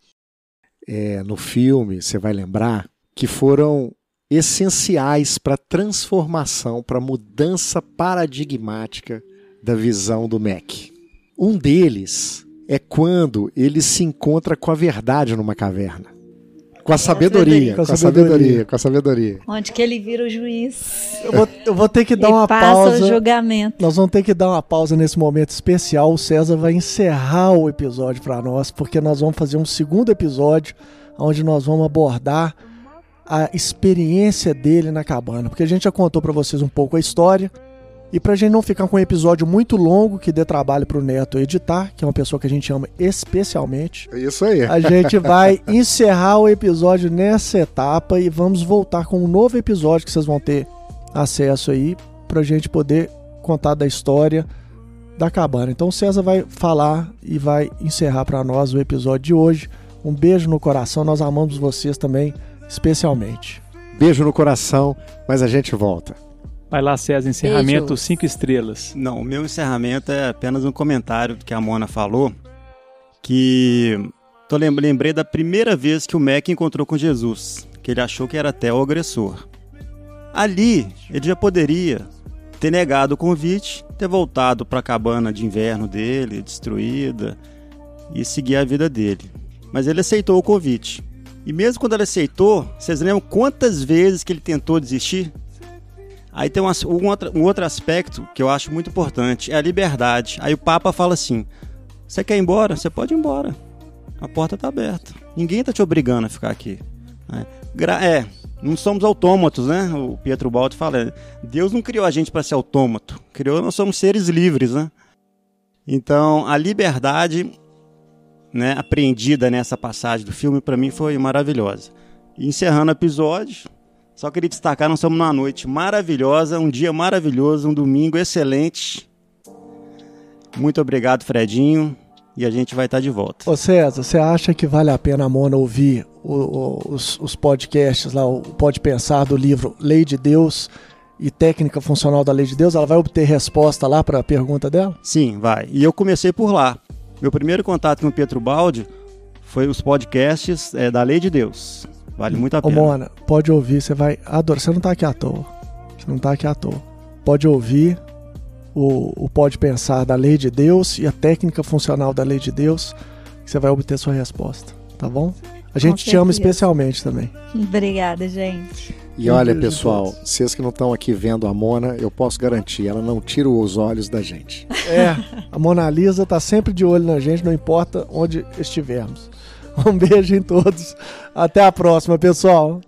é, no filme, você vai lembrar, que foram essenciais para a transformação, para a mudança paradigmática da visão do Mac. Um deles é quando ele se encontra com a verdade numa caverna. Com a sabedoria, com a sabedoria, com a sabedoria. Onde que ele vira o juiz. Eu vou, eu vou ter que dar uma passa pausa. O julgamento. Nós vamos ter que dar uma pausa nesse momento especial. O César vai encerrar o episódio para nós, porque nós vamos fazer um segundo episódio onde nós vamos abordar a experiência dele na cabana, porque a gente já contou para vocês um pouco a história. E pra gente não ficar com um episódio muito longo que dê trabalho pro Neto editar, que é uma pessoa que a gente ama especialmente. É isso aí. A gente vai encerrar o episódio nessa etapa e vamos voltar com um novo episódio que vocês vão ter acesso aí pra gente poder contar da história da cabana. Então o César vai falar e vai encerrar para nós o episódio de hoje. Um beijo no coração, nós amamos vocês também especialmente. Beijo no coração, mas a gente volta. Vai lá, César, encerramento 5 estrelas. Não, o meu encerramento é apenas um comentário que a Mona falou, que tô lembrei da primeira vez que o Mac encontrou com Jesus, que ele achou que era até o agressor. Ali, ele já poderia ter negado o convite, ter voltado para a cabana de inverno dele, destruída, e seguir a vida dele. Mas ele aceitou o convite. E mesmo quando ele aceitou, vocês lembram quantas vezes que ele tentou desistir? Aí tem um, um, outro, um outro aspecto que eu acho muito importante, é a liberdade. Aí o Papa fala assim: você quer ir embora? Você pode ir embora. A porta está aberta. Ninguém está te obrigando a ficar aqui. É, é, não somos autômatos, né? O Pietro Baldi fala: Deus não criou a gente para ser autômato, criou nós somos seres livres, né? Então, a liberdade né, apreendida nessa passagem do filme, para mim foi maravilhosa. E encerrando o episódio, só queria destacar, nós estamos numa noite maravilhosa, um dia maravilhoso, um domingo excelente. Muito obrigado, Fredinho, e a gente vai estar de volta. Ô César, você acha que vale a pena a Mona ouvir o, o, os, os podcasts lá, o Pode Pensar do livro Lei de Deus e Técnica Funcional da Lei de Deus? Ela vai obter resposta lá para a pergunta dela? Sim, vai. E eu comecei por lá. Meu primeiro contato com o Pietro Baldi foi os podcasts é, da Lei de Deus. Vale muito a pena. Ô, Mona, pode ouvir, você vai adorar. Você não tá aqui à toa. Você não tá aqui à toa. Pode ouvir o, o Pode Pensar da Lei de Deus e a técnica funcional da Lei de Deus, que você vai obter sua resposta. Tá bom? A gente te ama especialmente também. Obrigada, gente. E olha, pessoal, vocês que não estão aqui vendo a Mona, eu posso garantir, ela não tira os olhos da gente. É, a Mona Lisa tá sempre de olho na gente, não importa onde estivermos. Um beijo em todos. Até a próxima, pessoal.